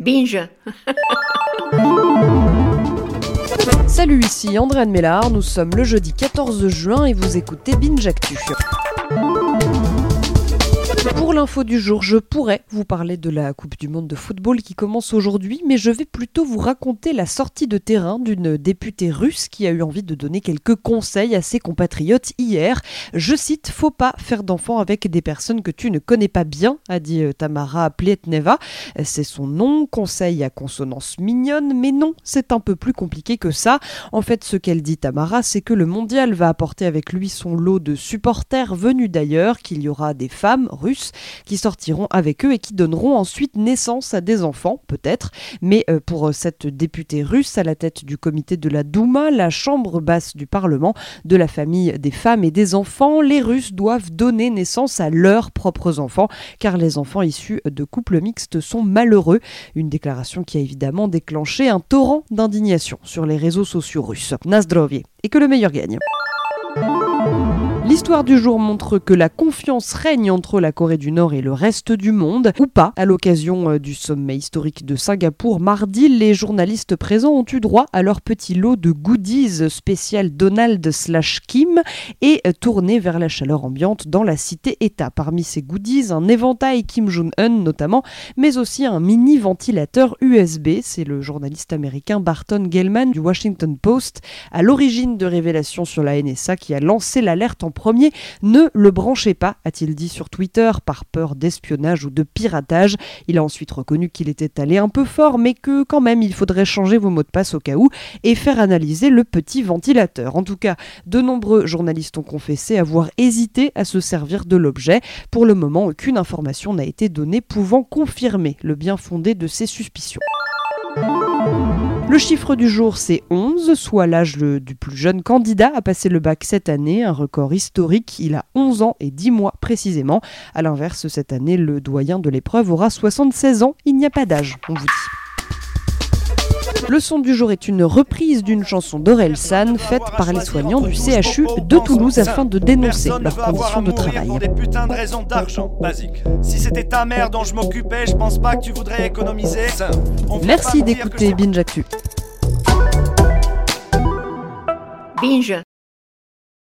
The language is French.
Binge. Salut, ici Andréane Mélard, nous sommes le jeudi 14 juin et vous écoutez Binge Actu. Pour l'info du jour, je pourrais vous parler de la Coupe du Monde de football qui commence aujourd'hui, mais je vais plutôt vous raconter la sortie de terrain d'une députée russe qui a eu envie de donner quelques conseils à ses compatriotes hier. Je cite Faut pas faire d'enfants avec des personnes que tu ne connais pas bien, a dit euh, Tamara Plietneva. C'est son nom, conseil à consonance mignonne, mais non, c'est un peu plus compliqué que ça. En fait, ce qu'elle dit Tamara, c'est que le mondial va apporter avec lui son lot de supporters venus d'ailleurs, qu'il y aura des femmes russes qui sortiront avec eux et qui donneront ensuite naissance à des enfants, peut-être. Mais euh, pour euh, cette députée russe à la tête du comité de la Douma, la chambre basse du Parlement, de la famille des femmes et des enfants, les Russes doivent donner naissance à leurs propres enfants, car les enfants issus de couples mixtes sont malheureux. Une déclaration qui a évidemment déclenché un torrent d'indignation sur les réseaux sociaux russes. Nazdrovie. Et que le meilleur gagne. L'histoire du jour montre que la confiance règne entre la Corée du Nord et le reste du monde, ou pas. À l'occasion euh, du sommet historique de Singapour, mardi, les journalistes présents ont eu droit à leur petit lot de goodies spécial Donald slash Kim et euh, tourné vers la chaleur ambiante dans la cité-État. Parmi ces goodies, un éventail Kim Jong-un notamment, mais aussi un mini ventilateur USB. C'est le journaliste américain Barton Gellman du Washington Post, à l'origine de révélations sur la NSA qui a lancé l'alerte en premier, ne le branchez pas, a-t-il dit sur Twitter, par peur d'espionnage ou de piratage. Il a ensuite reconnu qu'il était allé un peu fort, mais que quand même il faudrait changer vos mots de passe au cas où et faire analyser le petit ventilateur. En tout cas, de nombreux journalistes ont confessé avoir hésité à se servir de l'objet. Pour le moment, aucune information n'a été donnée pouvant confirmer le bien fondé de ces suspicions. Le chiffre du jour, c'est 11, soit l'âge du plus jeune candidat à passer le bac cette année, un record historique. Il a 11 ans et 10 mois précisément. A l'inverse, cette année, le doyen de l'épreuve aura 76 ans. Il n'y a pas d'âge, on vous dit. Le son du jour est une reprise d'une chanson d'Aurel San faite par les soignants du CHU de Toulouse afin de dénoncer leurs conditions de travail. Des putains de raisons d'argent basique. Si c'était ta mère dont je m'occupais, je pense pas que tu voudrais économiser. Merci d'écouter Binge Actu. Binge.